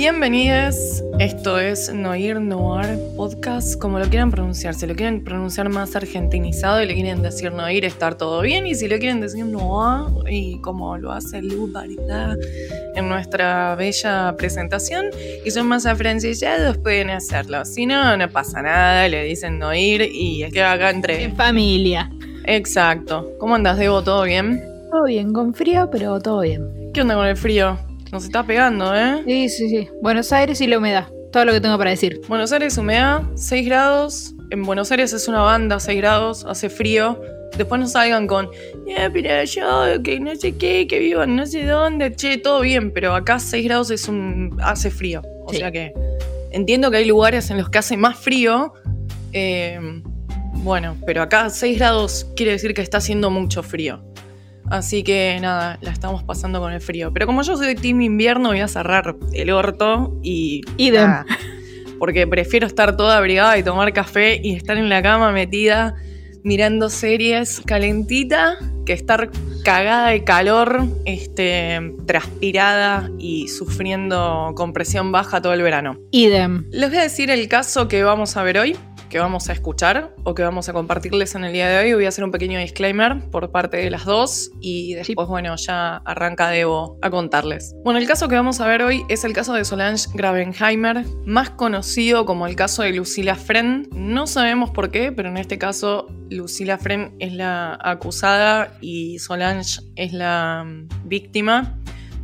Bienvenidos, esto es Noir Noir Podcast, como lo quieran pronunciar. Si lo quieren pronunciar más argentinizado y le quieren decir Noir, estar todo bien. Y si lo quieren decir Noir, y como lo hace Lu Barita en nuestra bella presentación, y son más afrancillados, pueden hacerlo. Si no, no pasa nada, le dicen Noir y es que acá entre. En familia. Exacto. ¿Cómo andas, Debo? ¿Todo bien? Todo bien, con frío, pero todo bien. ¿Qué onda con el frío? Nos está pegando, ¿eh? Sí, sí, sí. Buenos Aires y la humedad. Todo lo que tengo para decir. Buenos Aires, humedad, 6 grados. En Buenos Aires es una banda, 6 grados, hace frío. Después no salgan con, eh, pero yo, que no sé qué, que vivo no sé dónde. Che, todo bien, pero acá 6 grados es un, hace frío. O Sí. sea que entiendo que hay lugares en los que hace más frío. eh, bueno, pero acá 6 grados quiere decir que está haciendo mucho frío. Así que nada, la estamos pasando con el frío. Pero como yo soy de team invierno, voy a cerrar el orto y. Idem. nada, porque prefiero estar toda abrigada y tomar café y estar en la cama metida mirando series calentita que estar cagada de calor, este, transpirada y sufriendo compresión baja todo el verano. Idem. Les voy a decir el caso que vamos a ver hoy, que vamos a escuchar o que vamos a compartirles en el día de hoy. Voy a hacer un pequeño disclaimer por parte de las dos y después, bueno, ya arranca Debo a contarles. Bueno, el caso que vamos a ver hoy es el caso de Solange Gravenheimer, más conocido como el caso de Lucila Friend. No sabemos por qué, pero en este caso Lucila Friend es la acusada y Solange es la mm, víctima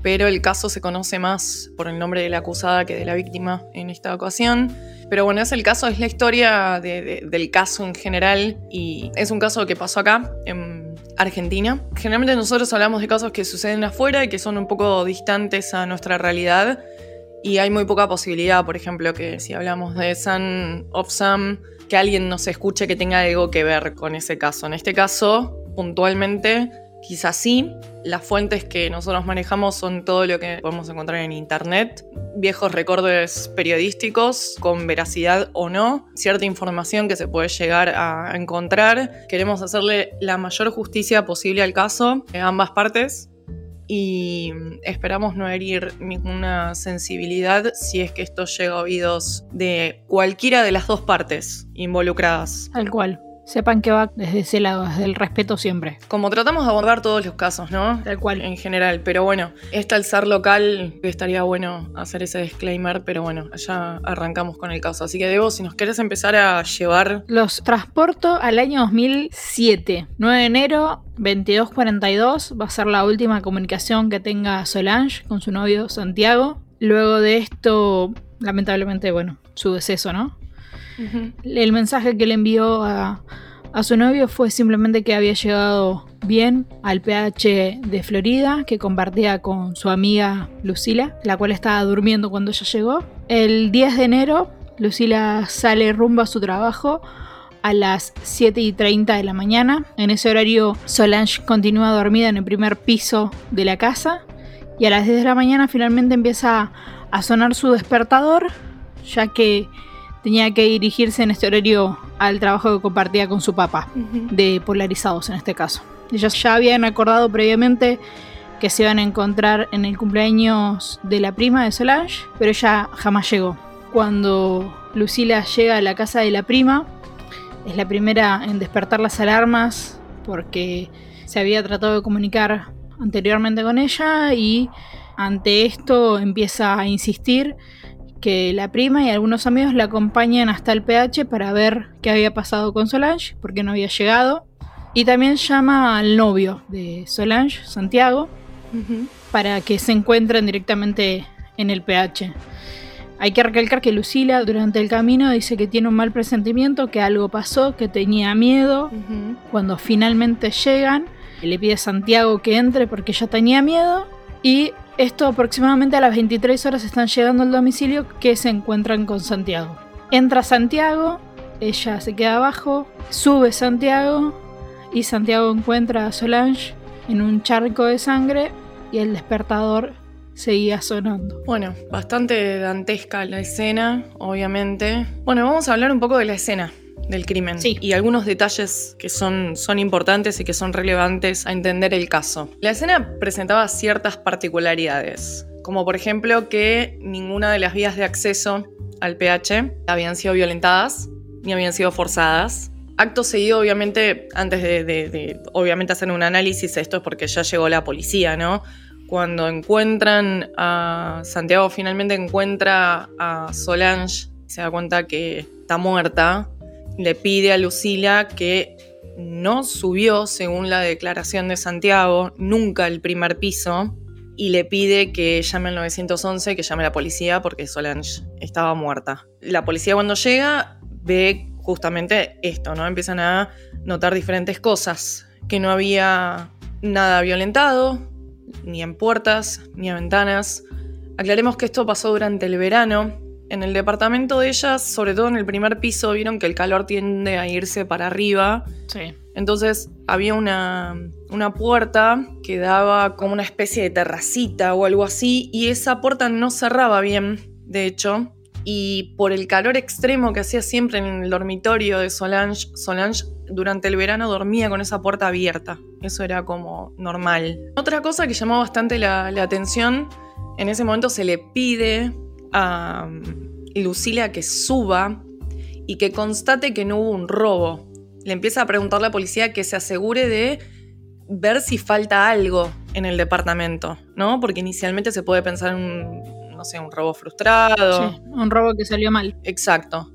pero el caso se conoce más por el nombre de la acusada que de la víctima en esta ocasión. Pero bueno, es el caso, es la historia de- de- del caso en general y es un caso que pasó acá, en Argentina. Generalmente nosotros hablamos de casos que suceden afuera y que son un poco distantes a nuestra realidad y hay muy poca posibilidad, por ejemplo, que si hablamos de Son of Sam, que alguien nos escuche que tenga algo que ver con ese caso. En este caso, puntualmente, quizás sí. Las fuentes que nosotros manejamos son todo lo que podemos encontrar en internet, viejos recortes periodísticos con veracidad o no, cierta información que se puede llegar a encontrar. Queremos hacerle la mayor justicia posible al caso, de ambas partes, y esperamos no herir ninguna sensibilidad si es que esto llega a oídos de cualquiera de las dos partes involucradas. Tal cual. Sepan que va desde ese lado, desde el respeto siempre. Como tratamos de abordar todos los casos, ¿no? Tal cual. En general, pero bueno, este al ser local estaría bueno hacer ese disclaimer, pero bueno, ya arrancamos con el caso. Así que Debo, si nos querés empezar a llevar... Los transporto al año 2007. 9 de enero, 22.42. Va a ser la última comunicación que tenga Solange con su novio Santiago. Luego de esto, lamentablemente, bueno, su deceso, ¿no? El mensaje que le envió a, a su novio fue simplemente que había llegado bien al PH de Florida, que compartía con su amiga Lucila, la cual estaba durmiendo cuando ella llegó. El 10 de enero, Lucila sale rumbo a su trabajo a las 7 y 30 de la mañana. En ese horario, Solange continúa dormida en el primer piso de la casa. Y a las 10 de la mañana finalmente empieza a sonar su despertador, ya que tenía que dirigirse en este horario al trabajo que compartía con su papá, de polarizados en este caso. Ellos ya habían acordado previamente que se iban a encontrar en el cumpleaños de la prima de Solange, pero ella jamás llegó. Cuando Lucila llega a la casa de la prima, es la primera en despertar las alarmas porque se había tratado de comunicar anteriormente con ella y ante esto empieza a insistir que la prima y algunos amigos la acompañan hasta el PH para ver qué había pasado con Solange, porque no había llegado. Y también llama al novio de Solange, Santiago, para que se encuentren directamente en el PH. Hay que recalcar que Lucila durante el camino dice que tiene un mal presentimiento, que algo pasó, que tenía miedo. Cuando finalmente llegan, le pide a Santiago que entre porque ella tenía miedo. Y Esto aproximadamente a las 23 horas están llegando al domicilio que se encuentran con Santiago. Entra Santiago, ella se queda abajo, sube Santiago y Santiago encuentra a Solange en un charco de sangre y el despertador seguía sonando. Bueno, bastante dantesca la escena, obviamente. Bueno, vamos a hablar un poco de la escena del crimen Sí. y algunos detalles que son, son importantes y que son relevantes a entender el caso. La escena presentaba ciertas particularidades, como por ejemplo que ninguna de las vías de acceso al PH habían sido violentadas ni habían sido forzadas. Acto seguido, obviamente, antes de, de- de, obviamente hacer un análisis, esto es porque ya llegó la policía, ¿no? Cuando encuentran a Santiago, finalmente encuentra a Solange, se da cuenta que está muerta, le pide a Lucila que no subió, según la declaración de Santiago, nunca el primer piso y le pide que llame al 911, que llame a la policía porque Solange estaba muerta. La policía cuando llega ve justamente esto, ¿no? Empiezan a notar diferentes cosas, que no había nada violentado, ni en puertas, ni en ventanas. Aclaremos que esto pasó durante el verano. En el departamento de ellas, sobre todo en el primer piso, vieron que el calor tiende a irse para arriba. Sí. Entonces había una, una puerta que daba como una especie de terracita o algo así, y esa puerta no cerraba bien, de hecho, y por el calor extremo que hacía siempre en el dormitorio de Solange, Solange durante el verano dormía con esa puerta abierta. Eso era como normal. Otra cosa que llamó bastante la, la atención, en ese momento se le pide a Lucila que suba y que constate que no hubo un robo. Le empieza a preguntar a la policía que se asegure de ver si falta algo en el departamento, ¿no? Porque inicialmente se puede pensar en un, no sé, un robo frustrado. Sí, un robo que salió mal. Exacto.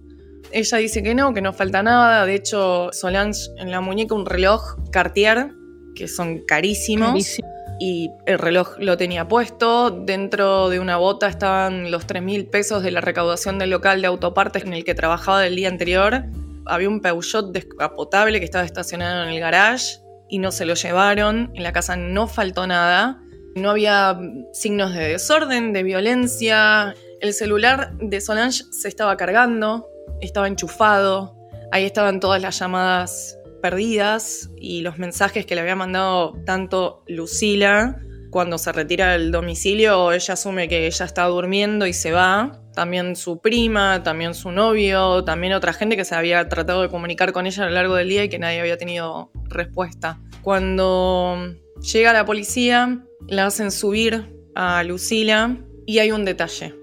Ella dice que no, que no falta nada. De hecho, Solange en la muñeca un reloj Cartier, que son carísimos. Carísimo. Y el reloj lo tenía puesto. Dentro de una bota estaban los 3 mil pesos de la recaudación del local de autopartes en el que trabajaba del día anterior. Había un Peugeot descapotable que estaba estacionado en el garage y no se lo llevaron. En la casa no faltó nada. No había signos de desorden, de violencia. El celular de Solange se estaba cargando, estaba enchufado. Ahí estaban todas las llamadas perdidas y los mensajes que le había mandado tanto Lucila cuando se retira del domicilio, ella asume que ella está durmiendo y se va. También su prima, también su novio, también otra gente que se había tratado de comunicar con ella a lo largo del día y que nadie había tenido respuesta. Cuando llega la policía, la hacen subir a Lucila y hay un detalle.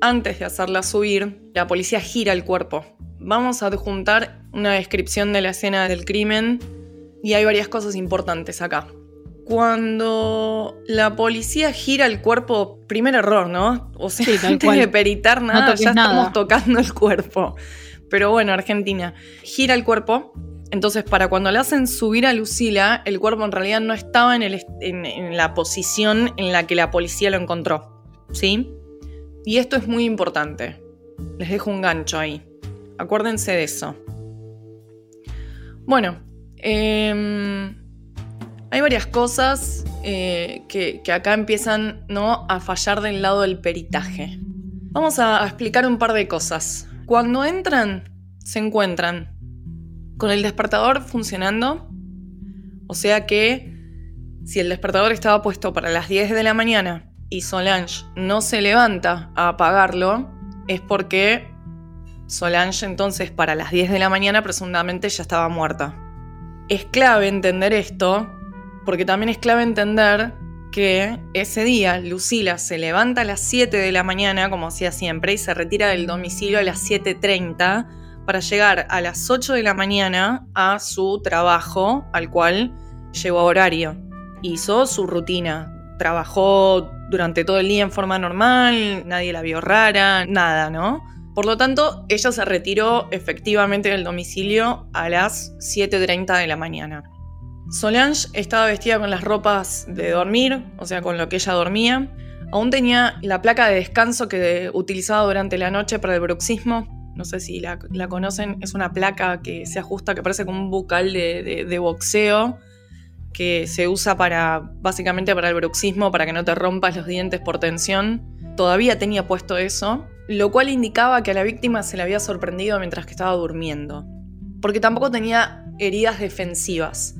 Antes de hacerla subir, la policía gira el cuerpo. Vamos a adjuntar una descripción de la escena del crimen y hay varias cosas importantes acá. Cuando la policía gira el cuerpo, primer error, ¿no? O sea, Sí, antes cual. de peritar nada, ya nada. estamos tocando el cuerpo. Pero bueno, Argentina, gira el cuerpo. Entonces, para cuando le hacen subir a Lucila, el cuerpo en realidad no estaba en, el est- en- en la posición en la que la policía lo encontró. ¿Sí? Y esto es muy importante. Les dejo un gancho ahí. Acuérdense de eso. Bueno, em, hay varias cosas eh, que, acá empiezan ¿no? a fallar del lado del peritaje. Vamos a explicar un par de cosas. Cuando entran, se encuentran con el despertador funcionando. O sea que si el despertador estaba puesto para las 10 de la mañana y Solange no se levanta a apagarlo, es porque Solange entonces para las 10 de la mañana presuntamente ya estaba muerta. Es clave entender esto, porque también es clave entender que ese día Lucila se levanta a las 7 de la mañana, como hacía siempre, y se retira del domicilio a las 7.30 para llegar a las 8 de la mañana a su trabajo, al cual llegó a horario. Hizo su rutina. Trabajó durante todo el día en forma normal, nadie la vio rara, nada, ¿no? Por lo tanto, ella se retiró efectivamente del domicilio a las 7.30 de la mañana. Solange estaba vestida con las ropas de dormir, o sea, con lo que ella dormía. Aún tenía la placa de descanso que utilizaba durante la noche para el bruxismo. No sé si la, conocen, es una placa que se ajusta, que parece como un bucal de boxeo, que se usa para básicamente para el bruxismo, para que no te rompas los dientes por tensión. Todavía tenía puesto eso, lo cual indicaba que a la víctima se le había sorprendido mientras que estaba durmiendo. Porque tampoco tenía heridas defensivas.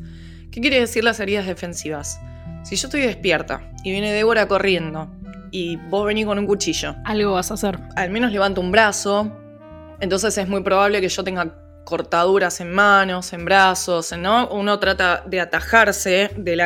¿Qué quiere decir las heridas defensivas? Si yo estoy despierta y viene Débora corriendo y vos venís con un cuchillo, Algo vas a hacer. al menos levanto un brazo, entonces es muy probable que yo tenga cortaduras en manos, en brazos, ¿no? Uno trata de atajarse del,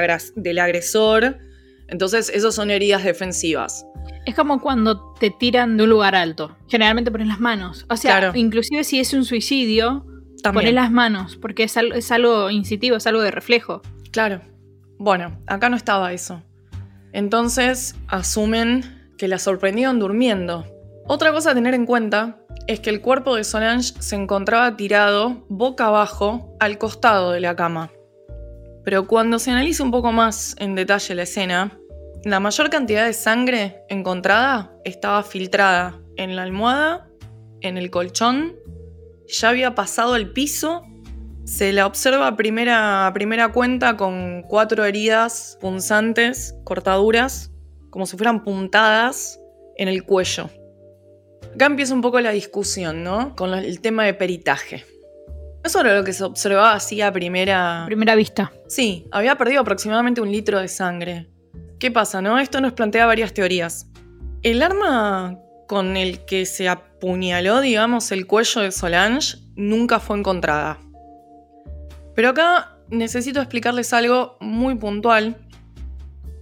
agresor, entonces esas son heridas defensivas. Es como cuando te tiran de un lugar alto. Generalmente pones las manos. O sea, Claro. inclusive si es un suicidio, También. pones las manos, porque es algo, es algo incitivo, es algo de reflejo. Claro. Bueno, acá no estaba eso. Entonces asumen que la sorprendieron durmiendo. Otra cosa a tener en cuenta es que el cuerpo de Solange se encontraba tirado boca abajo al costado de la cama. Pero cuando se analiza un poco más en detalle la escena, la mayor cantidad de sangre encontrada estaba filtrada en la almohada, en el colchón, ya había pasado el piso se la observa primera, a primera cuenta con cuatro heridas punzantes, cortaduras, como si fueran puntadas en el cuello. Acá empieza un poco la discusión, ¿no? Con el tema de peritaje. Eso era lo que se observaba así a primera... Primera vista. Sí, había perdido aproximadamente un litro de sangre. ¿Qué pasa, no? Esto nos plantea varias teorías. El arma con el que se apuñaló, digamos, el cuello de Solange nunca fue encontrada. Pero acá necesito explicarles algo muy puntual.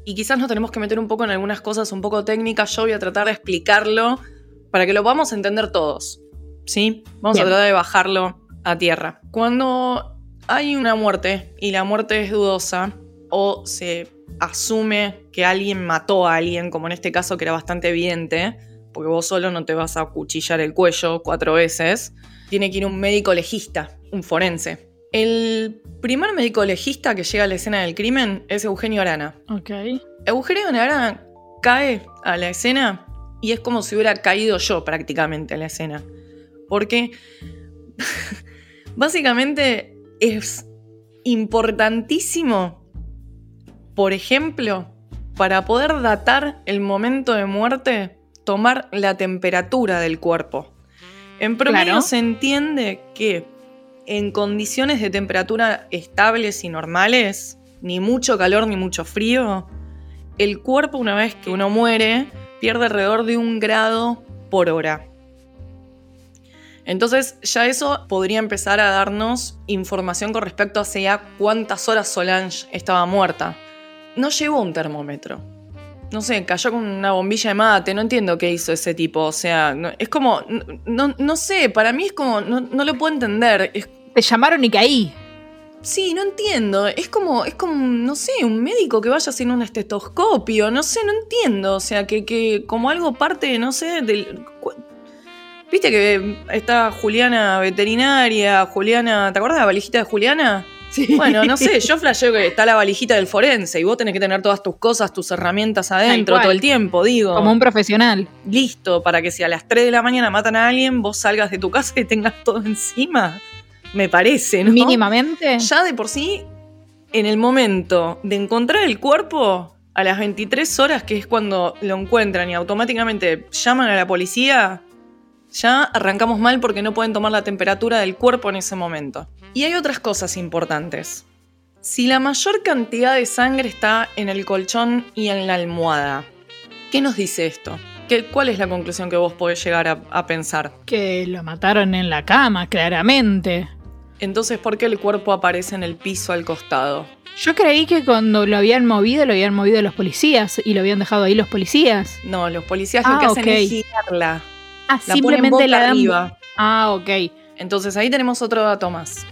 Y quizás nos tenemos que meter un poco en algunas cosas un poco técnicas. Yo voy a tratar de explicarlo para que lo podamos entender todos. ¿Sí? Vamos Bien. a tratar de bajarlo a tierra. Cuando hay una muerte y la muerte es dudosa o se asume que alguien mató a alguien, como en este caso que era bastante evidente, porque vos solo no te vas a cuchillar el cuello cuatro veces, tiene que ir un médico legista, un forense. El primer médico legista que llega a la escena del crimen es Eugenio Arana. Ok. Eugenio Arana cae a la escena y es como si hubiera caído yo prácticamente a la escena. Porque básicamente es importantísimo, por ejemplo, para poder datar el momento de muerte, tomar la temperatura del cuerpo. En promedio Claro. se entiende que en condiciones de temperatura estables y normales, ni mucho calor ni mucho frío, el cuerpo una vez que uno muere pierde alrededor de un grado por hora. Entonces ya eso podría empezar a darnos información con respecto a hacia cuántas horas Solange estaba muerta. No llevó un termómetro. No sé, cayó con una bombilla de mate, no entiendo qué hizo ese tipo. O sea, es como, no, no- sé, para mí es como, no, no lo puedo entender. Te llamaron y caí. Sí, no entiendo. Es como, es como, no sé, un médico que vaya sin un estetoscopio. No sé, no entiendo. O sea, que, que como algo parte, no sé, del. Viste que está Juliana veterinaria, Juliana. ¿Te acuerdas de la valijita de Juliana? Sí. Bueno, no sé, yo flasheo que está la valijita del forense y vos tenés que tener todas tus cosas, tus herramientas adentro todo el tiempo, digo. Como un profesional. Listo, para que si a las 3 de la mañana matan a alguien, vos salgas de tu casa y tengas todo encima. Me parece, ¿no? Mínimamente. Ya de por sí, en el momento de encontrar el cuerpo, a las 23 horas, que es cuando lo encuentran y automáticamente llaman a la policía, ya arrancamos mal porque no pueden tomar la temperatura del cuerpo en ese momento. Y hay otras cosas importantes. Si la mayor cantidad de sangre está en el colchón y en la almohada, ¿qué nos dice esto? ¿Qué, ¿Cuál es la conclusión que vos podés llegar a- a pensar? Que lo mataron en la cama, claramente. Entonces, ¿por qué el cuerpo aparece en el piso al costado? Yo creí que cuando lo habían movido, lo habían movido los policías y lo habían dejado ahí los policías. No, los policías lo Ah, que hacen es girarla. Ah, La ponen simplemente boca la dan. arriba. Ah, ok. Entonces ahí tenemos otro dato más.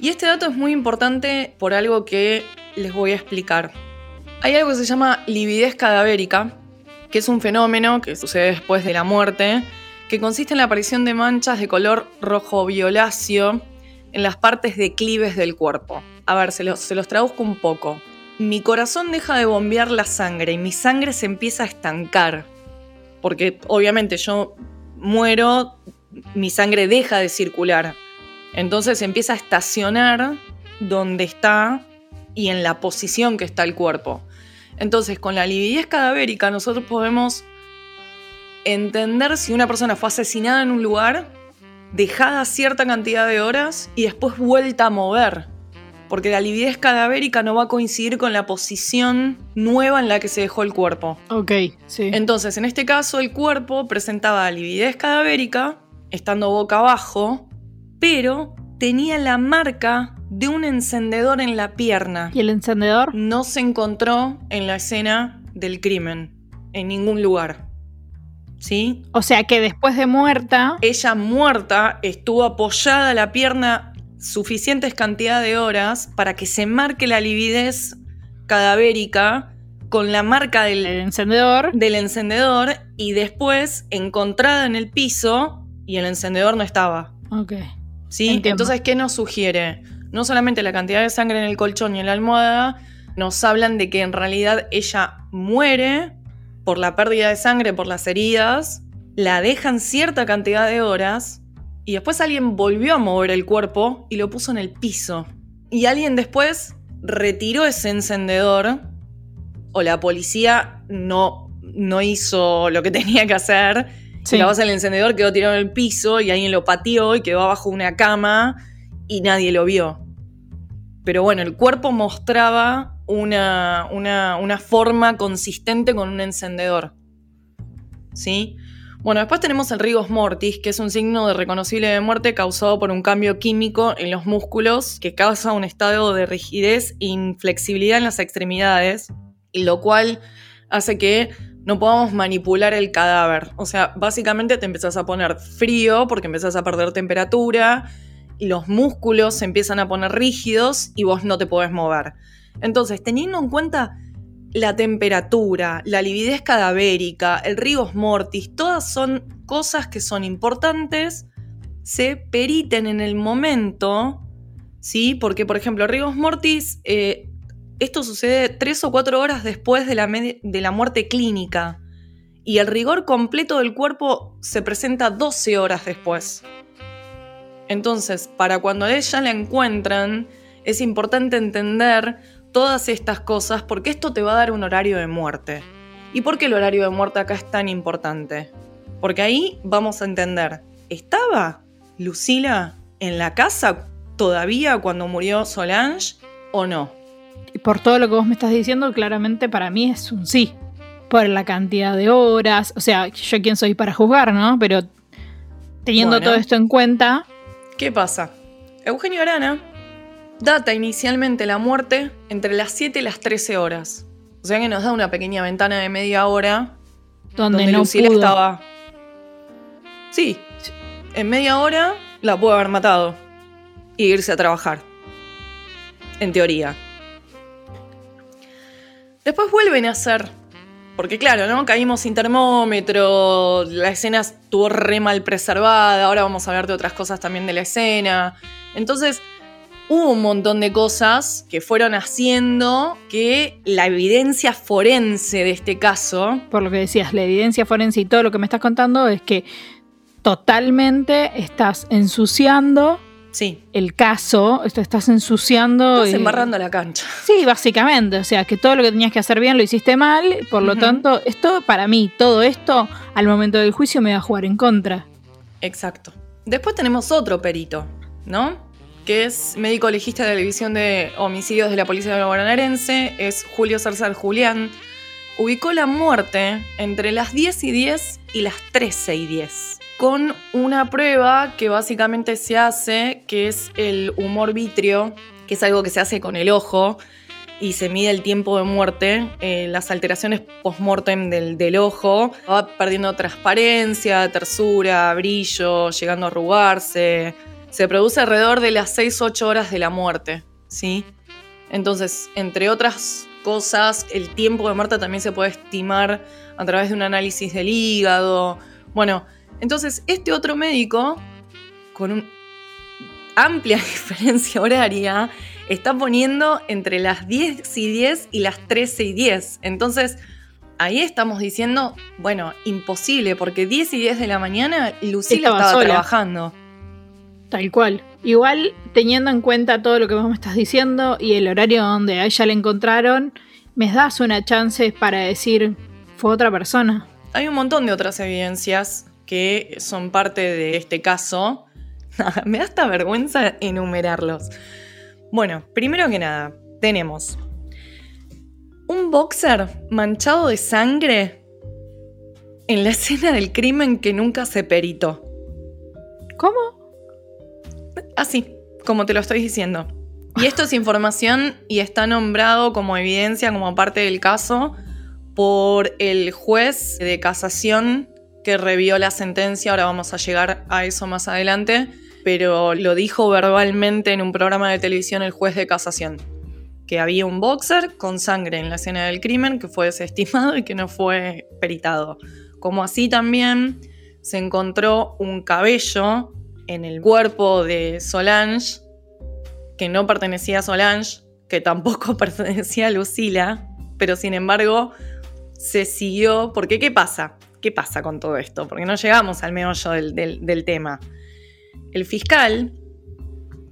Y este dato es muy importante por algo que les voy a explicar. Hay algo que se llama lividez cadavérica, que es un fenómeno que sucede después de la muerte, que consiste en la aparición de manchas de color rojo violáceo en las partes declives del cuerpo. A ver, se los, traduzco un poco. Mi corazón deja de bombear la sangre y mi sangre se empieza a estancar. Porque obviamente yo muero, mi sangre deja de circular. Entonces empieza a estacionar donde está y en la posición que está el cuerpo. Entonces, con la lividez cadavérica nosotros podemos entender si una persona fue asesinada en un lugar, dejada cierta cantidad de horas y después vuelta a mover. Porque la lividez cadavérica no va a coincidir con la posición nueva en la que se dejó el cuerpo. Ok, sí. Entonces, en este caso, el cuerpo presentaba lividez cadavérica, estando boca abajo, pero tenía la marca de un encendedor en la pierna. ¿Y el encendedor? No se encontró en la escena del crimen, en ningún lugar. ¿Sí? O sea que después de muerta. Ella muerta estuvo apoyada la pierna suficientes cantidad de horas para que se marque la lividez cadavérica con la marca del, El encendedor. del encendedor y después encontrada en el piso y el encendedor no estaba. Ok. ¿Sí? Entiendo. Entonces, ¿qué nos sugiere? No solamente la cantidad de sangre en el colchón y en la almohada, nos hablan de que en realidad ella muere por la pérdida de sangre, por las heridas, la dejan cierta cantidad de horas y después alguien volvió a mover el cuerpo y lo puso en el piso. Y alguien después retiró ese encendedor o la policía no, no hizo lo que tenía que hacer Sí. la base del encendedor quedó tirado en el piso y alguien lo pateó y quedó abajo de una cama y nadie lo vio. Pero bueno, el cuerpo mostraba una, una, una forma consistente con un encendedor. ¿Sí? Bueno, después tenemos el rigos mortis, que es un signo de reconocible de muerte causado por un cambio químico en los músculos que causa un estado de rigidez e inflexibilidad en las extremidades, y lo cual hace que no podamos manipular el cadáver. O sea, básicamente te empezás a poner frío porque empezás a perder temperatura y los músculos se empiezan a poner rígidos y vos no te podés mover. Entonces, teniendo en cuenta la temperatura, la lividez cadavérica, el rigos mortis, todas son cosas que son importantes, se periten en el momento, ¿sí? Porque, por ejemplo, rigos mortis, eh, esto sucede tres o cuatro horas después de la, de la muerte clínica y el rigor completo del cuerpo se presenta 12 horas después. Entonces, para cuando ella la encuentran, es importante entender todas estas cosas porque esto te va a dar un horario de muerte. ¿Y por qué el horario de muerte acá es tan importante? Porque ahí vamos a entender, ¿estaba Lucila en la casa todavía cuando murió Solange o no? Y por todo lo que vos me estás diciendo, claramente para mí es un sí. Por la cantidad de horas. O sea, yo quién soy para juzgar, ¿no? Pero teniendo Bueno. todo esto en cuenta, ¿Qué pasa? Eugenio Arana data inicialmente la muerte entre las 7 y las 13 horas. O sea que nos da una pequeña ventana de media hora donde, donde no Lucila pudo. estaba. Sí, en media hora la pudo haber matado y irse a trabajar. En teoría. Después vuelven a hacer. Porque claro, ¿no? Caímos sin termómetro, la escena estuvo re mal preservada, ahora vamos a hablar de otras cosas también de la escena. Entonces, hubo un montón de cosas que fueron haciendo que la evidencia forense de este caso Por lo que decías, la evidencia forense y todo lo que me estás contando es que totalmente estás ensuciando Sí, el caso, esto estás ensuciando. estás embarrando la cancha. Sí, básicamente. O sea, que todo lo que tenías que hacer bien lo hiciste mal. Por lo tanto, esto, para mí, todo esto, al momento del juicio, me va a jugar en contra. Exacto. Después tenemos otro perito, ¿no? Que es médico legista de la División de Homicidios de la Policía Bonaerense, es Julio Zarzal Julián. Ubicó la muerte entre las 10 y 10 y las 13 y 10. Con una prueba que básicamente se hace, que es el humor vítreo, que es algo que se hace con el ojo y se mide el tiempo de muerte, eh, las alteraciones post-mortem del, del ojo, va perdiendo transparencia, tersura, brillo, llegando a arrugarse. Se produce alrededor de las 6-8 horas de la muerte, ¿sí? Entonces, entre otras cosas, el tiempo de muerte también se puede estimar a través de un análisis del hígado. Bueno, entonces este otro médico, con una amplia diferencia horaria, está poniendo entre las 10 y 10 y las 13 y 10. Entonces, ahí estamos diciendo, bueno, imposible, porque 10 y 10 de la mañana Lucila Estaba trabajando. Tal cual. Igual, teniendo en cuenta todo lo que vos me estás diciendo y el horario donde a ella la encontraron, me das una chance para decir, fue otra persona. Hay un montón de otras evidencias que son parte de este caso. me da hasta vergüenza enumerarlos. Bueno, primero que nada, tenemos un boxer manchado de sangre en la escena del crimen que nunca se peritó. ¿Cómo? Así, como te lo estoy diciendo. Y esto es información y está nombrado como evidencia, como parte del caso, por el juez de casación que revió la sentencia. Ahora vamos a llegar a eso más adelante. Pero lo dijo verbalmente en un programa de televisión el juez de casación. Que había un boxer con sangre en la escena del crimen que fue desestimado y que no fue peritado. Como así también se encontró un cabello en el cuerpo de Solange, que no pertenecía a Solange, que tampoco pertenecía a Lucila, pero sin embargo se siguió. Porque, ¿qué pasa? ¿Qué pasa con todo esto? Porque no llegamos al meollo del, del tema. El fiscal,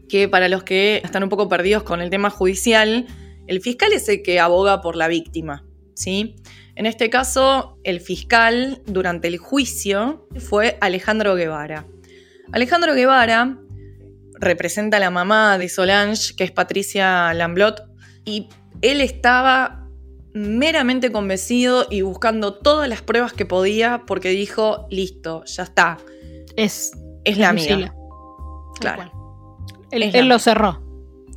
que para los que están un poco perdidos con el tema judicial, el fiscal es el que aboga por la víctima, ¿sí? En este caso, el fiscal durante el juicio fue Alejandro Guevara. Alejandro Guevara representa a la mamá de Solange, que es Patricia Lamblot, y él estaba meramente convencido y buscando todas las pruebas que podía porque dijo, listo, ya está. Es, es la mía. Claro. Él, lo cerró.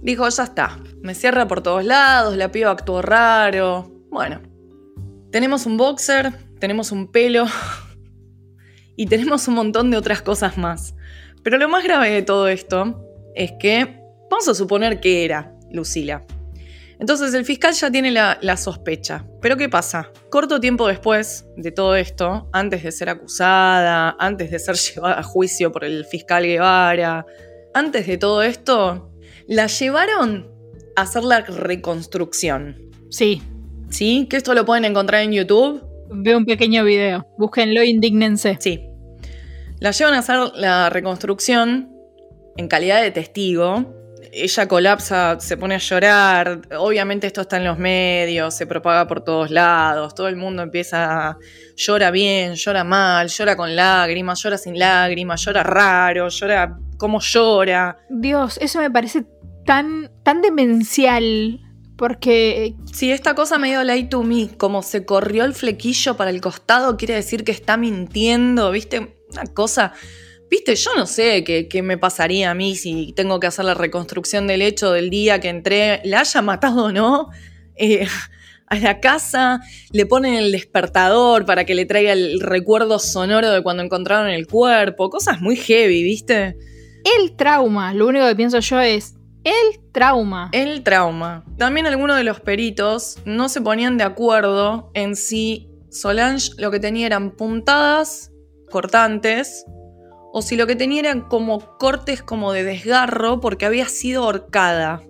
Dijo, ya está. Me cierra por todos lados, la piba actuó raro. Bueno. Tenemos un boxer, tenemos un pelo y tenemos un montón de otras cosas más. Pero lo más grave de todo esto es que vamos a suponer que era Lucila. Entonces el fiscal ya tiene la, sospecha. Pero ¿qué pasa? Corto tiempo después de todo esto, antes de ser acusada, antes de ser llevada a juicio por el fiscal Guevara, antes de todo esto, la llevaron a hacer la reconstrucción. Sí. ¿Sí? Que esto lo pueden encontrar en YouTube. Veo un pequeño video. Búsquenlo, indignense. Sí. La llevan a hacer la reconstrucción en calidad de testigo. Ella colapsa, se pone a llorar. Obviamente esto está en los medios, se propaga por todos lados. Todo el mundo empieza a llora bien, llora mal, llora con lágrimas, llora sin lágrimas, llora raro, llora como llora. Dios, eso me parece tan, tan demencial. Porque. Si esta cosa medio lay to me, como se corrió el flequillo para el costado, quiere decir que está mintiendo, ¿viste? Una cosa. Viste, yo no sé qué, me pasaría a mí si tengo que hacer la reconstrucción del hecho del día que entré, la haya matado o no, eh, a la casa, le ponen el despertador para que le traiga el recuerdo sonoro de cuando encontraron el cuerpo, cosas muy heavy, ¿viste? El trauma, lo único que pienso yo es, el trauma. El trauma. También algunos de los peritos no se ponían de acuerdo en si Solange lo que tenía eran puntadas cortantes o si lo que tenía eran como cortes como de desgarro porque había sido ahorcada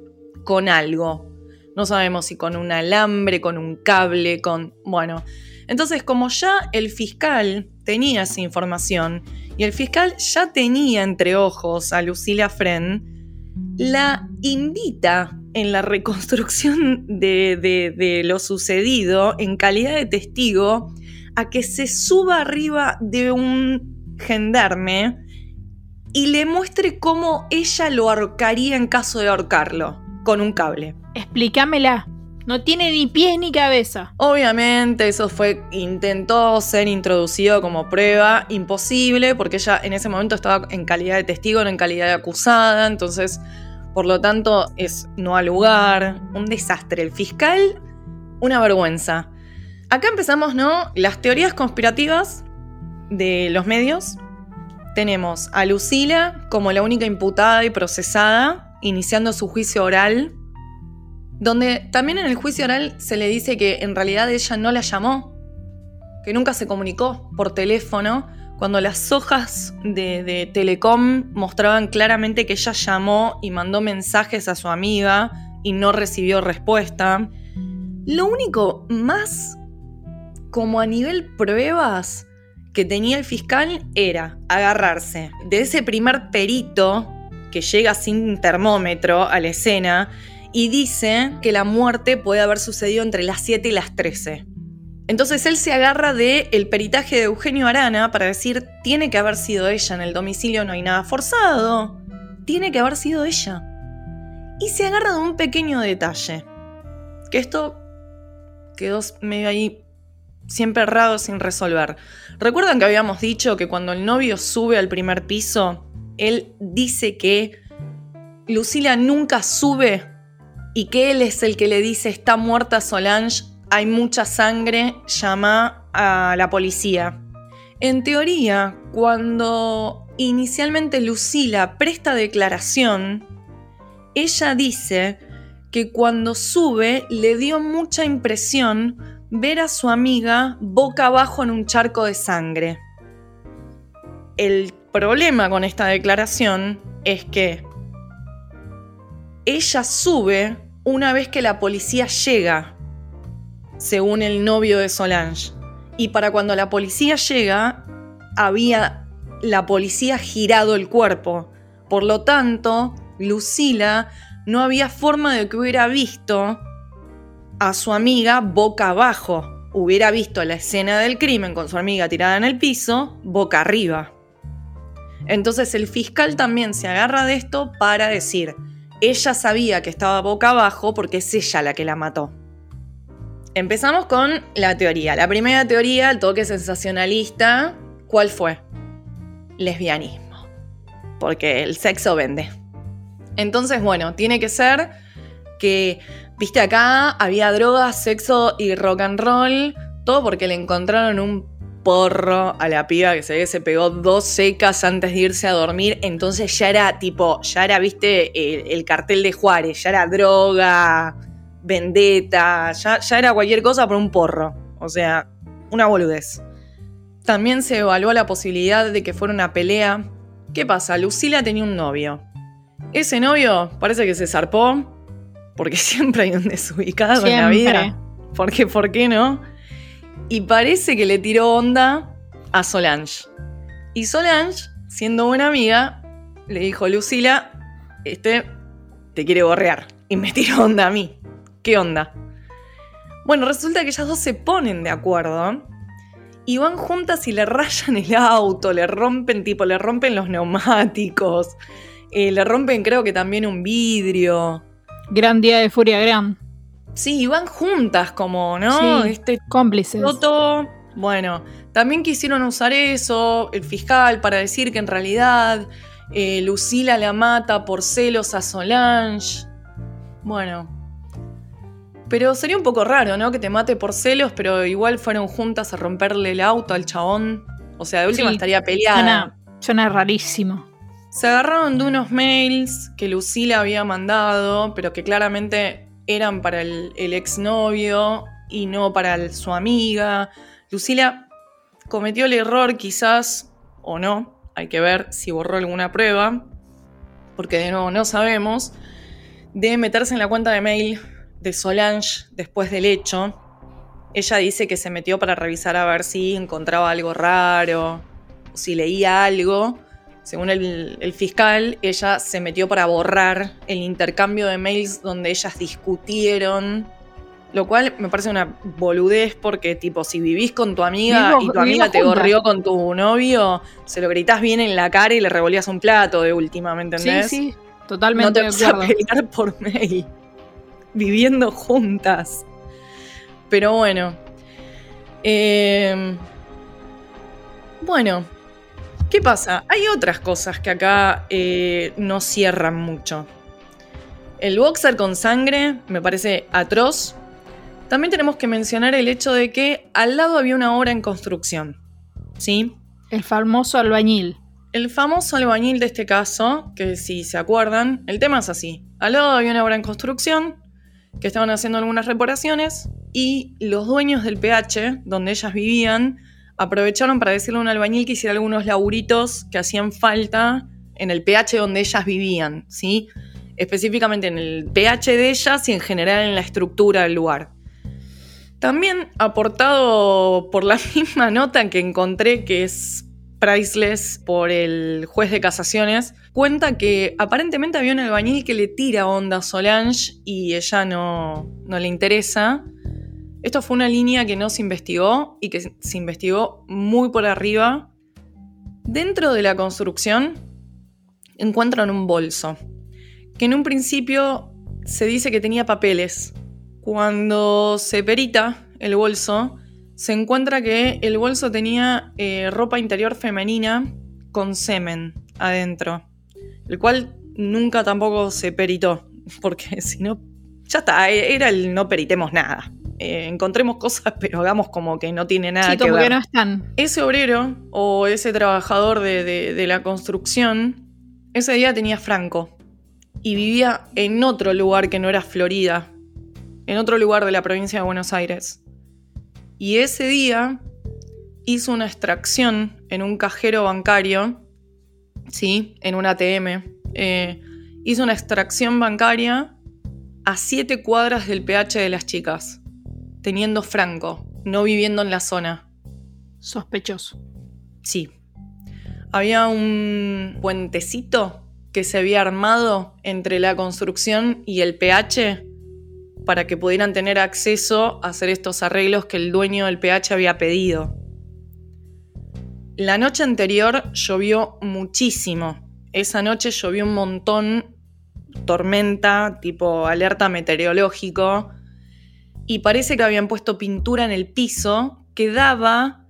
con algo. No sabemos si con un alambre, con un cable, con... Bueno, entonces como ya el fiscal tenía esa información y el fiscal ya tenía entre ojos a Lucila Fren, la invita en la reconstrucción de, de, lo sucedido en calidad de testigo a que se suba arriba de un gendarme y le muestre cómo ella lo ahorcaría en caso de ahorcarlo, con un cable. Explícamela. No tiene ni pies ni cabeza. Obviamente eso fue, intentó ser introducido como prueba, imposible, porque ella en ese momento estaba en calidad de testigo, no en calidad de acusada, entonces, por lo tanto, es no al lugar, un desastre. El fiscal, una vergüenza. Acá empezamos, ¿no? Las teorías conspirativas de los medios, tenemos a Lucila como la única imputada y procesada, iniciando su juicio oral, donde también en el juicio oral se le dice que en realidad ella no la llamó, que nunca se comunicó por teléfono, cuando las hojas de, de Telecom mostraban claramente que ella llamó y mandó mensajes a su amiga y no recibió respuesta. Lo único más como a nivel pruebas que tenía el fiscal era agarrarse de ese primer perito que llega sin termómetro a la escena y dice que la muerte puede haber sucedido entre las 7 y las 13. Entonces él se agarra del el peritaje de Eugenio Arana para decir, tiene que haber sido ella, en el domicilio no hay nada forzado, tiene que haber sido ella. Y se agarra de un pequeño detalle, que esto quedó medio ahí siempre errado sin resolver. ¿Recuerdan que habíamos dicho que cuando el novio sube al primer piso, él dice que Lucila nunca sube y que él es el que le dice está muerta Solange hay mucha sangre, llama a la policía. En teoría, cuando inicialmente Lucila presta declaración, ella dice que cuando sube le dio mucha impresión ver a su amiga boca abajo en un charco de sangre. El problema con esta declaración es que ella sube una vez que la policía llega según el novio de Solange. Y para cuando la policía llega, había la policía girado el cuerpo. Por lo tanto, Lucila no había forma de que hubiera visto a su amiga boca abajo. Hubiera visto la escena del crimen con su amiga tirada en el piso, boca arriba. Entonces el fiscal también se agarra de esto para decir, ella sabía que estaba boca abajo porque es ella la que la mató. Empezamos con la teoría. La primera teoría, el toque sensacionalista, ¿cuál fue? Lesbianismo. Porque el sexo vende. Entonces, bueno, tiene que ser que, viste, acá había drogas, sexo y rock and roll, todo porque le encontraron un porro a la piba que se ve que se pegó dos secas antes de irse a dormir, entonces ya era tipo, ya era, viste, el cartel de Juárez, ya era droga, vendetta, ya, ya era cualquier cosa por un porro. O sea, una boludez. También se evaluó la posibilidad de que fuera una pelea. ¿Qué pasa? Lucila tenía un novio. Ese novio parece que se zarpó, porque siempre hay un desubicado en la vida. Porque, ¿por qué no? Y parece que le tiró onda a Solange. Y Solange, siendo buena amiga, le dijo, Lucila, este te quiere borrear. Y me tiró onda a mí. ¿Qué onda? Bueno, resulta que ellas dos se ponen de acuerdo y van juntas y le rayan el auto, le rompen tipo, le rompen los neumáticos, eh, le rompen creo que también un vidrio. Gran día de Furia Gran. Sí, van juntas como, ¿no? Sí, este cómplices. Bueno, también quisieron usar eso, el fiscal, para decir que en realidad eh, Lucila la mata por celos a Solange. Bueno, pero sería un poco raro, ¿no? Que te mate por celos, pero igual fueron juntas a romperle el auto al chabón. O sea, de última estaría peleada. Suena, rarísimo. Se agarraron de unos mails que Lucila había mandado, pero que claramente eran para el, exnovio y no para su amiga. Lucila cometió el error, quizás, o no, hay que ver si borró alguna prueba, porque de nuevo no sabemos, de meterse en la cuenta de mail de Solange después del hecho. Ella dice que se metió para revisar a ver si encontraba algo raro o si leía algo. Según el, fiscal, ella se metió para borrar el intercambio de mails donde ellas discutieron lo cual me parece una boludez porque, tipo, si vivís con tu amiga y tu amiga te gorrió con tu novio, se lo gritás bien en la cara y le revolías un plato de última, ¿me entendés? Sí, sí, totalmente. No te vas a pelear por mail viviendo juntas. Pero bueno. Em, bueno, ¿qué pasa? Hay otras cosas que acá eh, no cierran mucho. El boxer con sangre me parece atroz. También tenemos que mencionar el hecho de que al lado había una obra en construcción. ¿Sí? El famoso albañil. El famoso albañil de este caso, que si se acuerdan, el tema es así. Al lado había una obra en construcción, que estaban haciendo algunas reparaciones y los dueños del PH, donde ellas vivían, aprovecharon para decirle a un albañil que hiciera algunos laburitos que hacían falta en el PH donde ellas vivían, ¿sí? Específicamente en el PH de ellas y en general en la estructura del lugar. También aportado por la misma nota que encontré que es priceless por el juez de casaciones, cuenta que aparentemente había un albañil que le tira onda a Solange y ella no, no le interesa. Esto fue una línea que no se investigó y que se investigó muy por arriba. Dentro de la construcción encuentran un bolso, que en un principio se dice que tenía papeles. Cuando se perita el bolso, se encuentra que el bolso tenía eh, ropa interior femenina con semen adentro, el cual nunca tampoco se peritó, porque si no, ya está, era el no peritemos nada. Eh, encontremos cosas, pero hagamos como que no tiene nada Sí, que como ver. que no están. Ese obrero o ese trabajador de, de- de la construcción, ese día tenía Franco y vivía en otro lugar que no era Florida, en otro lugar de la provincia de Buenos Aires. Y ese día hizo una extracción en un cajero bancario, sí, en un ATM. eh, hizo una extracción bancaria a siete cuadras del PH de las chicas, teniendo Franco, no viviendo en la zona. Sospechoso. Sí. Había un puentecito que se había armado entre la construcción y el PH para que pudieran tener acceso a hacer estos arreglos que el dueño del PH había pedido. La noche anterior llovió muchísimo. Esa noche llovió un montón, tormenta, tipo alerta meteorológico, y parece que habían puesto pintura en el piso que daba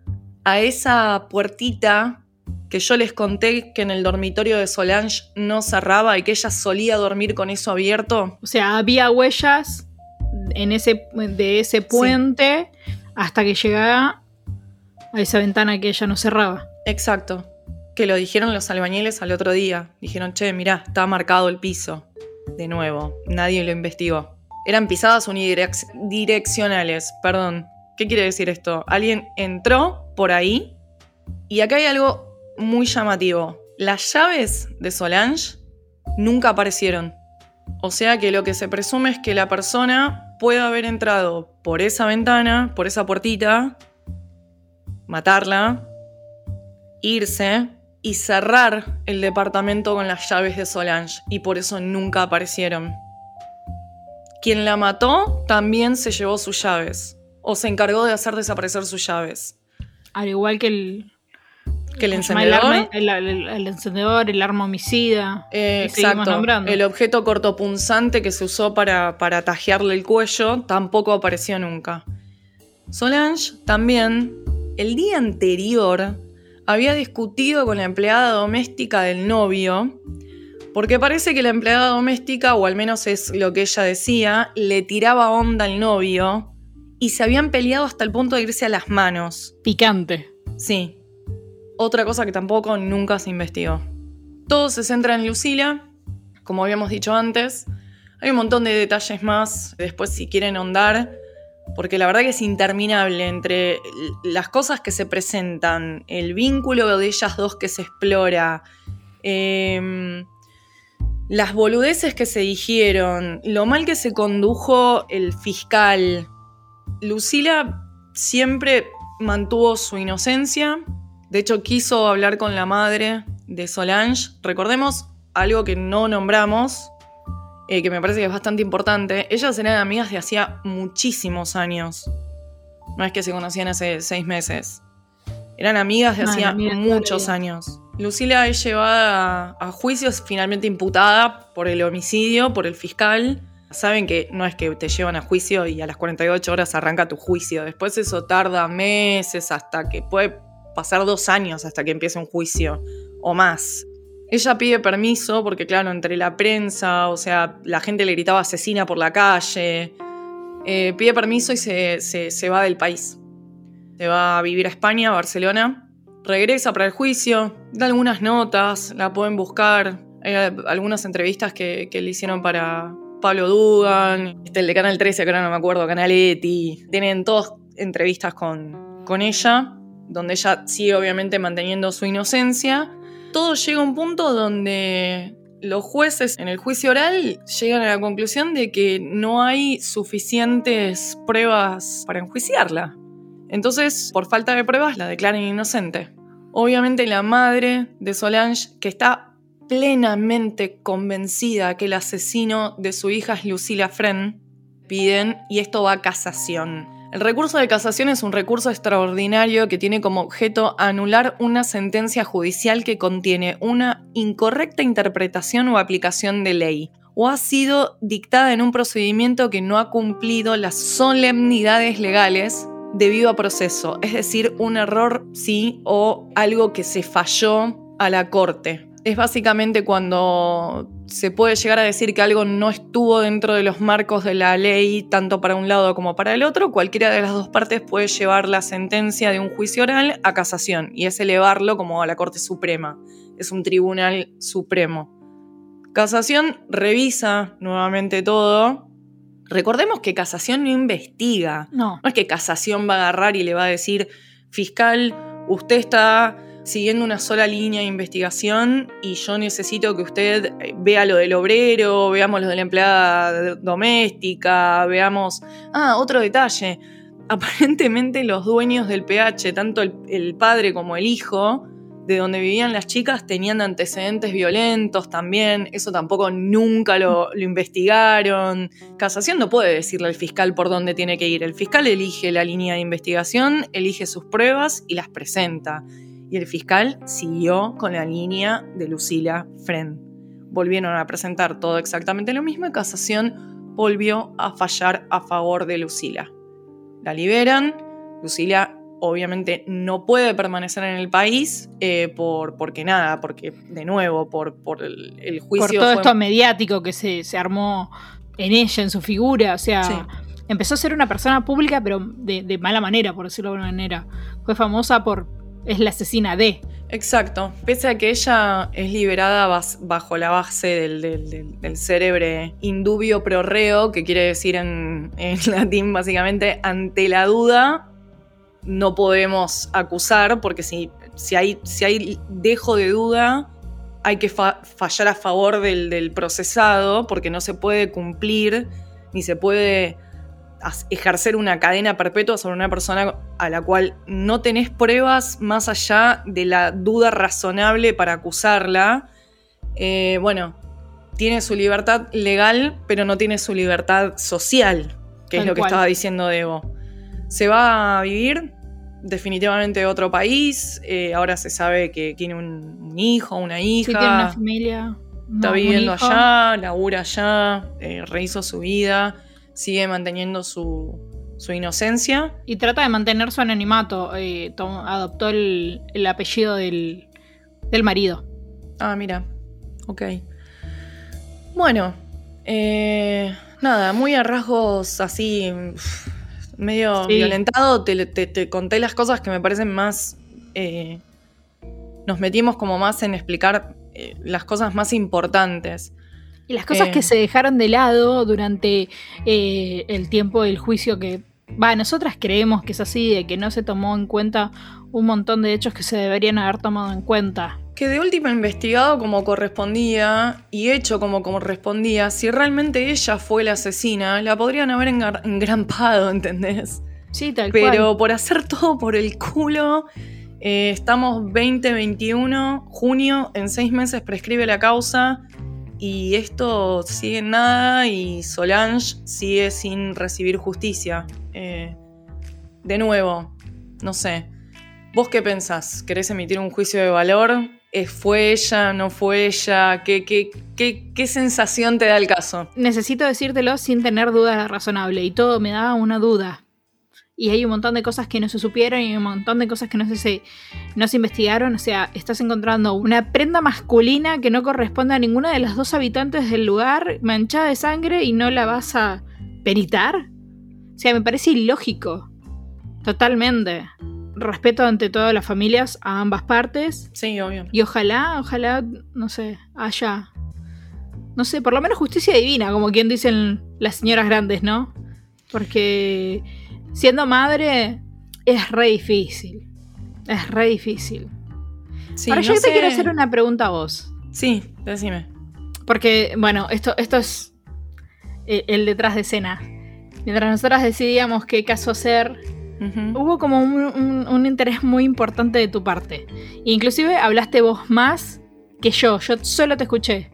a esa puertita que yo les conté que en el dormitorio de Solange no cerraba y que ella solía dormir con eso abierto. O sea, había huellas en ese, de ese puente hasta que llegaba a esa ventana que ella no cerraba. Exacto. Que lo dijeron los albañiles al otro día. Dijeron, che, mirá, está marcado el piso. De nuevo, nadie lo investigó. Eran pisadas unidireccionales, perdón. ¿Qué quiere decir esto? Alguien entró por ahí y acá hay algo muy llamativo. Las llaves de Solange nunca aparecieron. O sea que lo que se presume es que la persona puede haber entrado por esa ventana, por esa puertita, matarla, irse y cerrar el departamento con las llaves de Solange. Y por eso nunca aparecieron. Quien la mató también se llevó sus llaves. O se encargó de hacer desaparecer sus llaves. Al igual que el. Que el ¿cómo se llama? El, encendedor. arma- el- el- el encendedor, el arma homicida. Eh, exacto. El objeto cortopunzante que se usó para, para tajearle el cuello tampoco apareció nunca. Solange también, el día anterior, había discutido con la empleada doméstica del novio, porque parece que la empleada doméstica, o al menos es lo que ella decía, le tiraba onda al novio y se habían peleado hasta el punto de irse a las manos. Picante. Sí. Otra cosa que tampoco nunca se investigó. Todo se centra en Lucila, como habíamos dicho antes. Hay un montón de detalles más, después si quieren ahondar, porque la verdad que es interminable entre las cosas que se presentan, el vínculo de ellas dos que se explora, em, las boludeces que se dijeron, lo mal que se condujo el fiscal. Lucila siempre mantuvo su inocencia. De hecho, quiso hablar con la madre de Solange. Recordemos algo que no nombramos, eh, que me parece que es bastante importante. Ellas eran amigas de hacía muchísimos años. No es que se conocían hace seis meses. Eran amigas de Ah, hacía muchos años. Lucila es llevada a, juicio, es finalmente imputada por el homicidio, por el fiscal. Saben que no es que te llevan a juicio y a las 48 horas arranca tu juicio. Después eso tarda meses hasta que puede pasar dos años hasta que empiece un juicio o más. Ella pide permiso porque, claro, entre la prensa, o sea, la gente le gritaba asesina por la calle. Eh, pide permiso y se, se- se va del país. Se va a vivir a España, a Barcelona. Regresa para el juicio, da algunas notas, la pueden buscar. Hay algunas entrevistas que, que le hicieron para Pablo Dugan, este, el de Canal 13, que ahora no me acuerdo, Canal Eti. Tienen todas entrevistas con, con ella, donde ella sigue obviamente manteniendo su inocencia. Todo llega a un punto donde los jueces en el juicio oral llegan a la conclusión de que no hay suficientes pruebas para enjuiciarla. Entonces, por falta de pruebas, la declaran inocente. Obviamente la madre de Solange, que está plenamente convencida que el asesino de su hija es Lucila Fren, piden, y esto va a casación. El recurso de casación es un recurso extraordinario que tiene como objeto anular una sentencia judicial que contiene una incorrecta interpretación o aplicación de ley, o ha sido dictada en un procedimiento que no ha cumplido las solemnidades legales debido a proceso, es decir, un error sí o algo que se falló a la corte. Es básicamente cuando se puede llegar a decir que algo no estuvo dentro de los marcos de la ley, tanto para un lado como para el otro, cualquiera de las dos partes puede llevar la sentencia de un juicio oral a casación y es elevarlo como a la Corte Suprema. Es un tribunal supremo. Casación revisa nuevamente todo. Recordemos que Casación no investiga. No. No es que Casación va a agarrar y le va a decir, fiscal, usted está siguiendo una sola línea de investigación y yo necesito que usted eh, vea lo del obrero, veamos lo de la empleada doméstica, veamos... Ah, otro detalle. Aparentemente los dueños del PH, tanto el, el padre como el hijo, de donde vivían las chicas, tenían antecedentes violentos también. Eso tampoco nunca lo, investigaron. Casación no puede decirle al fiscal por dónde tiene que ir. El fiscal elige la línea de investigación, elige sus pruebas y las presenta y el fiscal siguió con la línea de Lucila Fren. Volvieron a presentar todo exactamente lo mismo y Casación volvió a fallar a favor de Lucila. La liberan, Lucila obviamente no puede permanecer en el país eh, por, porque nada, porque de nuevo, por, por el, el juicio... Por todo fue- esto mediático que se, se armó en ella, en su figura, o sea, Sí. empezó a ser una persona pública, pero de, de mala manera, por decirlo de alguna manera. Fue famosa por, es la asesina de. Exacto. Pese a que ella es liberada bajo la base del, del, del- del cerebre indubio pro reo, que quiere decir en, en latín básicamente ante la duda, no podemos acusar, porque si, si, hay, si hay dejo de duda, hay que fa- fallar a favor del, del procesado, porque no se puede cumplir ni se puede ejercer una cadena perpetua sobre una persona a la cual no tenés pruebas más allá de la duda razonable para acusarla. Eh, bueno, tiene su libertad legal, pero no tiene su libertad social, que es lo que cual. estaba diciendo Debo. Se va a vivir definitivamente otro país, eh, ahora se sabe que tiene un, un hijo, una hija. Sí, tiene una familia. Está no, viviendo allá, labura allá, eh, rehizo su vida, sigue manteniendo su, su inocencia. Y trata de mantener su anonimato. eh, adoptó el, el apellido del, del marido. Ah, mira. Ok. Bueno, eh, nada, muy a rasgos así, medio Sí. violentado, te, te- te conté las cosas que me parecen más... eh, nos metimos como más en explicar eh, las cosas más importantes. Y las cosas Eh. que se dejaron de lado durante eh, el tiempo del juicio que, va, nosotras creemos que es así, de que no se tomó en cuenta un montón de hechos que se deberían haber tomado en cuenta. Que de última investigado como correspondía y hecho como correspondía, si realmente ella fue la asesina, la podrían haber engrampado, ¿entendés? Sí, tal Pero cual. por hacer todo por el culo, eh, estamos 2021, junio, en seis meses prescribe la causa y esto sigue en nada y Solange sigue sin recibir justicia. Eh, de nuevo, no sé. ¿Vos qué pensás? ¿Querés emitir un juicio de valor? ¿Es- ¿Fue ella? ¿No fue ella? ¿Qué, qué, qué, sensación te da el caso? Necesito decírtelo sin tener duda razonable y todo me da una duda. Y hay un montón de cosas que no se supieron y un montón de cosas que no se- no se investigaron. O sea, estás encontrando una prenda masculina que no corresponde a ninguna de las dos habitantes del lugar, manchada de sangre y no la vas a peritar. O sea, me parece ilógico. Totalmente. Respeto ante todas las familias a ambas partes. Sí, obvio. Y ojalá, ojalá, no sé, haya. No sé, por lo menos justicia divina, como quien dicen las señoras grandes, ¿no? Porque siendo madre es re difícil. Es re difícil. Sí, Ahora no yo te quiero hacer una pregunta a vos. Sí, decime. Porque, bueno, esto, esto es eh, el detrás de escena. Mientras nosotras decidíamos qué caso hacer, Hubo como un, un- un interés muy importante de tu parte. Inclusive hablaste vos más que yo. Yo solo te escuché.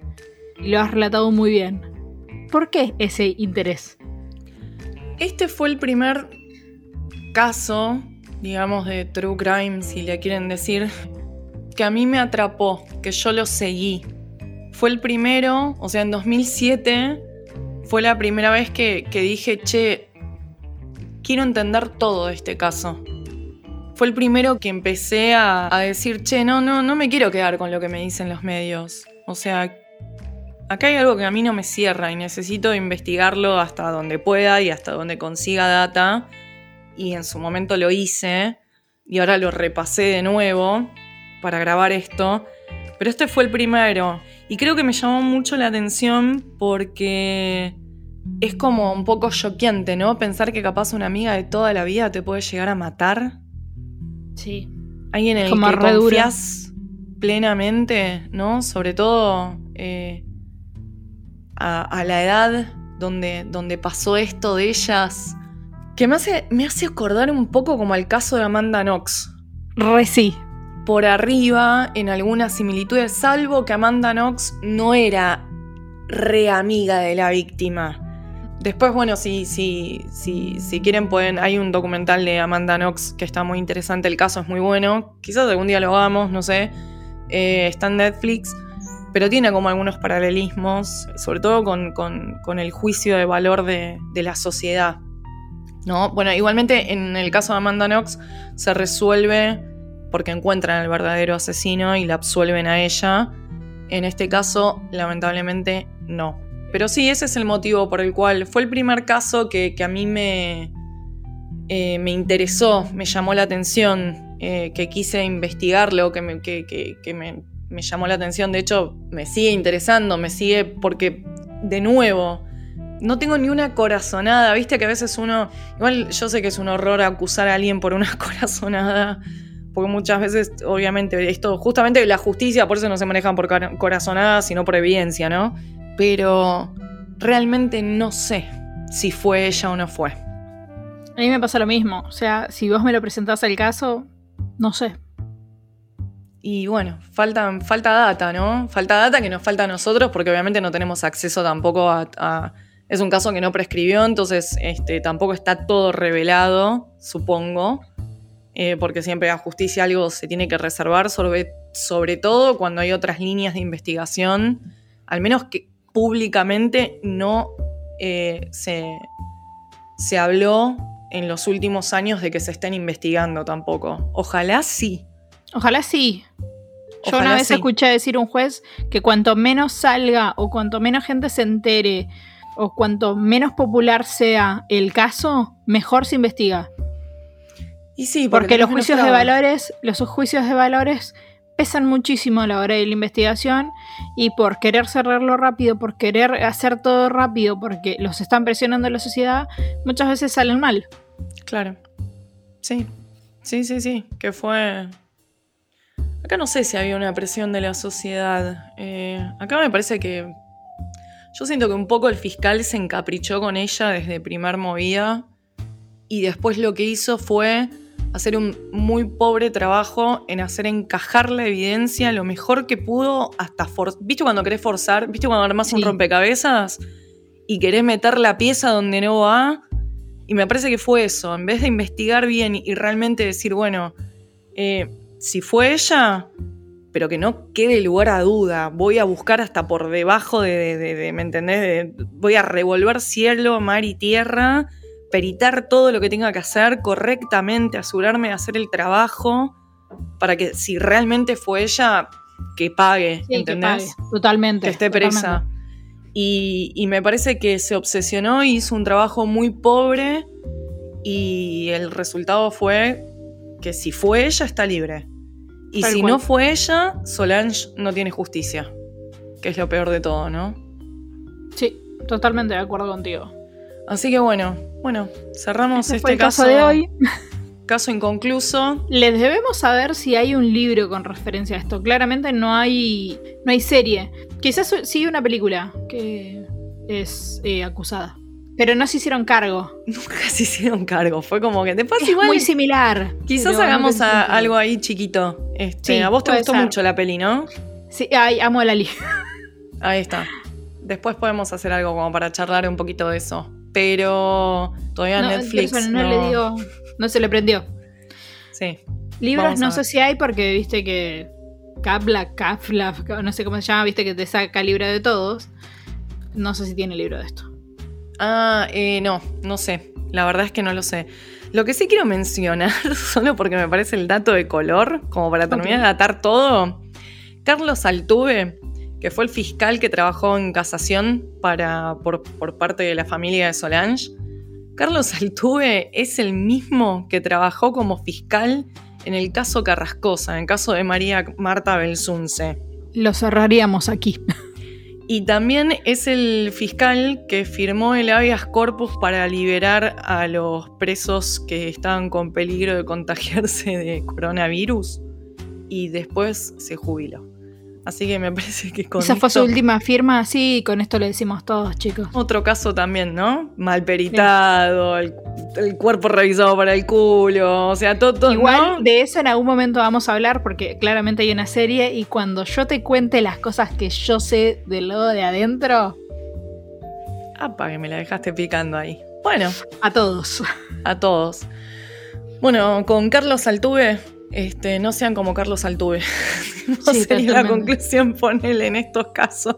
Y lo has relatado muy bien. ¿Por qué ese interés? Este fue el primer caso, digamos, de True Crime, si le quieren decir, que a mí me atrapó, que yo lo seguí. Fue el primero, o sea, en 2007 fue la primera vez que, que dije, che, quiero entender todo este caso. Fue el primero que empecé a, a decir, che, no, no, no me quiero quedar con lo que me dicen los medios. O sea, acá hay algo que a mí no me cierra y necesito investigarlo hasta donde pueda y hasta donde consiga data. Y en su momento lo hice y ahora lo repasé de nuevo para grabar esto. Pero este fue el primero y creo que me llamó mucho la atención porque es como un poco choqueante, ¿no? Pensar que capaz una amiga de toda la vida te puede llegar a matar. Sí. Alguien en el Como que confías plenamente, ¿no? Sobre todo eh, a, a la edad donde, donde pasó esto de ellas. Que me hace, me hace acordar un poco como al caso de Amanda Knox. Re sí. Por arriba, en algunas similitudes, salvo que Amanda Knox no era re amiga de la víctima. Después, bueno, si, si, si, quieren pueden, hay un documental de Amanda Knox que está muy interesante, el caso es muy bueno, quizás algún día lo hagamos, no sé, Eh, está en Netflix, pero tiene como algunos paralelismos, sobre todo con, con- con el juicio de valor de, de la sociedad. ¿no? Bueno, igualmente en el caso de Amanda Knox se resuelve porque encuentran al verdadero asesino y la absuelven a ella. En este caso, lamentablemente, no. Pero sí, ese es el motivo por el cual fue el primer caso que, que a mí me, eh, me interesó, me llamó la atención, eh, que quise investigarlo, que, me, que, me, me llamó la atención. De hecho, me sigue interesando, me sigue porque, de nuevo, no tengo ni una corazonada. Viste que a veces uno. Igual yo sé que es un horror acusar a alguien por una corazonada. Porque muchas veces, obviamente, esto, justamente la justicia, por eso no se manejan por corazonadas, sino por evidencia, ¿no? Pero realmente no sé si fue ella o no fue. A mí me pasa lo mismo. O sea, si vos me lo presentás al caso, no sé. Y bueno, falta, falta data, ¿no? Falta data que nos falta a nosotros porque obviamente no tenemos acceso tampoco a... a- es un caso que no prescribió, entonces este, tampoco está todo revelado, supongo, eh, porque siempre a justicia algo se tiene que reservar, sobre, sobre todo cuando hay otras líneas de investigación, al menos que públicamente no eh, se, se habló en los últimos años de que se estén investigando tampoco. Ojalá sí. Ojalá sí. Yo Ojalá una vez sí. escuché decir un juez que cuanto menos salga o cuanto menos gente se entere o cuanto menos popular sea el caso, mejor se investiga. Y sí, Porque los juicios de valores, los juicios de valores pesan muchísimo a la hora de la investigación y por querer cerrarlo rápido, por querer hacer todo rápido, porque los están presionando la sociedad, muchas veces salen mal. Claro. Sí. Sí, sí, sí. Que fue. Acá no sé si había una presión de la sociedad. Eh, acá me parece que. Yo siento que un poco el fiscal se encaprichó con ella desde primer movida. Y después lo que hizo fue hacer un muy pobre trabajo en hacer encajar la evidencia lo mejor que pudo hasta for ¿Viste cuando querés forzar? ¿Viste cuando armás un rompecabezas? Y querés meter la pieza donde no va. Y me parece que fue eso. En vez de investigar bien y realmente decir, bueno, eh, si fue ella, pero que no quede lugar a duda. Voy a buscar hasta por debajo de, de- de- de- ¿me entendés? Voy a revolver cielo, mar y tierra, peritar todo lo que tenga que hacer correctamente, asegurarme de hacer el trabajo para que si realmente fue ella, que pague, Sí, que ¿entendés? pague. Totalmente. que esté totalmente. presa. Y, y me parece que se obsesionó y hizo un trabajo muy pobre y el resultado fue que si fue ella está libre. Y Tal si cual. no fue ella, Solange no tiene justicia. Que es lo peor de todo, ¿no? Sí, totalmente de acuerdo contigo. Así que bueno, bueno, cerramos este el caso, caso de hoy. caso inconcluso. Les debemos saber si hay un libro con referencia a esto. Claramente no hay, no hay serie. Quizás sí una película que es eh, acusada. Pero no se hicieron cargo. Nunca se hicieron cargo. Fue como que después Es igual. muy similar. Quizás hagamos no a- algo ahí chiquito. Este, Sí, a vos te gustó ser. mucho la peli, ¿no? Sí, ay, amo a Lali. Ahí está. Después podemos hacer algo como para charlar un poquito de eso. Pero todavía No, Netflix. no, no- le digo. No se le prendió. Sí. Libros no sé si hay porque viste que Kapla, Kafla, no sé cómo se llama, viste que te saca libro de todos. No sé si tiene libro de esto. Ah, eh, no, no sé. La verdad es que no lo sé. Lo que sí quiero mencionar, solo porque me parece el dato de color, como para terminar de atar todo. Carlos Altuve, que fue el fiscal que trabajó en casación para, por, por parte de la familia de Solange. Carlos Altuve es el mismo que trabajó como fiscal en el caso Carrascosa, en el caso de María Marta Belsunce. Lo cerraríamos aquí. Y también es el fiscal que firmó el habeas corpus para liberar a los presos que estaban con peligro de contagiarse de coronavirus y después se jubiló. Así que me parece que con Esa fue su última firma, sí, con esto le decimos todos, chicos. otro caso también, ¿no? Mal peritado, el, el cuerpo revisado para el culo, o sea, todo, todo Igual ¿no? de eso en algún momento vamos a hablar porque claramente hay una serie y cuando yo te cuente las cosas que yo sé del lado de adentro, Apa, que me la dejaste picando ahí. Bueno, a todos. a todos. Bueno, con Carlos Altuve, este, no sean como Carlos Altuve. no Sí, sería la conclusión ponerle en estos casos.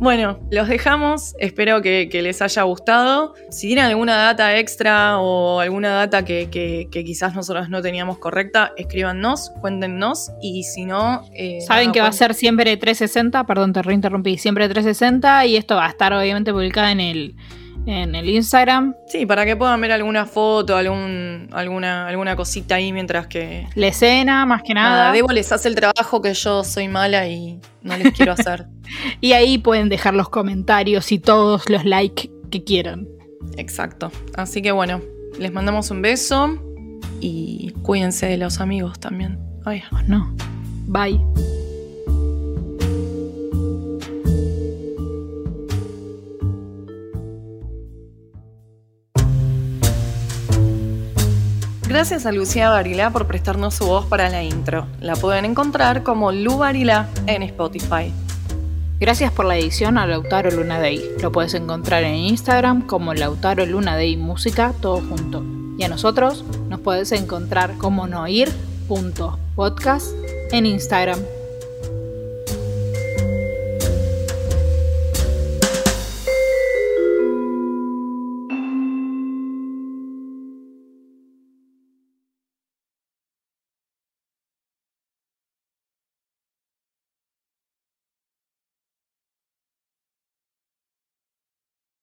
Bueno, los dejamos. Espero que, que les haya gustado. Si tienen alguna data extra o alguna data que, que- que quizás nosotros no teníamos correcta, escríbanos, cuéntenos. Y si no. eh, Saben que va a ser siempre 360, perdón, te reinterrumpí, siempre 360 y esto va a estar obviamente publicado en el, en el Instagram. Sí, para que puedan ver alguna foto, algún, alguna, alguna cosita ahí mientras que. La escena, más que nada. Nada, Debo les hace el trabajo que yo soy mala y no les quiero hacer. Y ahí pueden dejar los comentarios y todos los likes que quieran. Exacto. Así que bueno, les mandamos un beso y cuídense de los amigos también. Ay. ¿O no? Bye. Gracias a Lucía Barilá por prestarnos su voz para la intro. La pueden encontrar como Lu Barilá en Spotify. Gracias por la edición a Lautaro Luna Day. Lo puedes encontrar en Instagram como Lautaro Luna Day Música, todo junto. Y a nosotros nos puedes encontrar como noir.podcast en Instagram.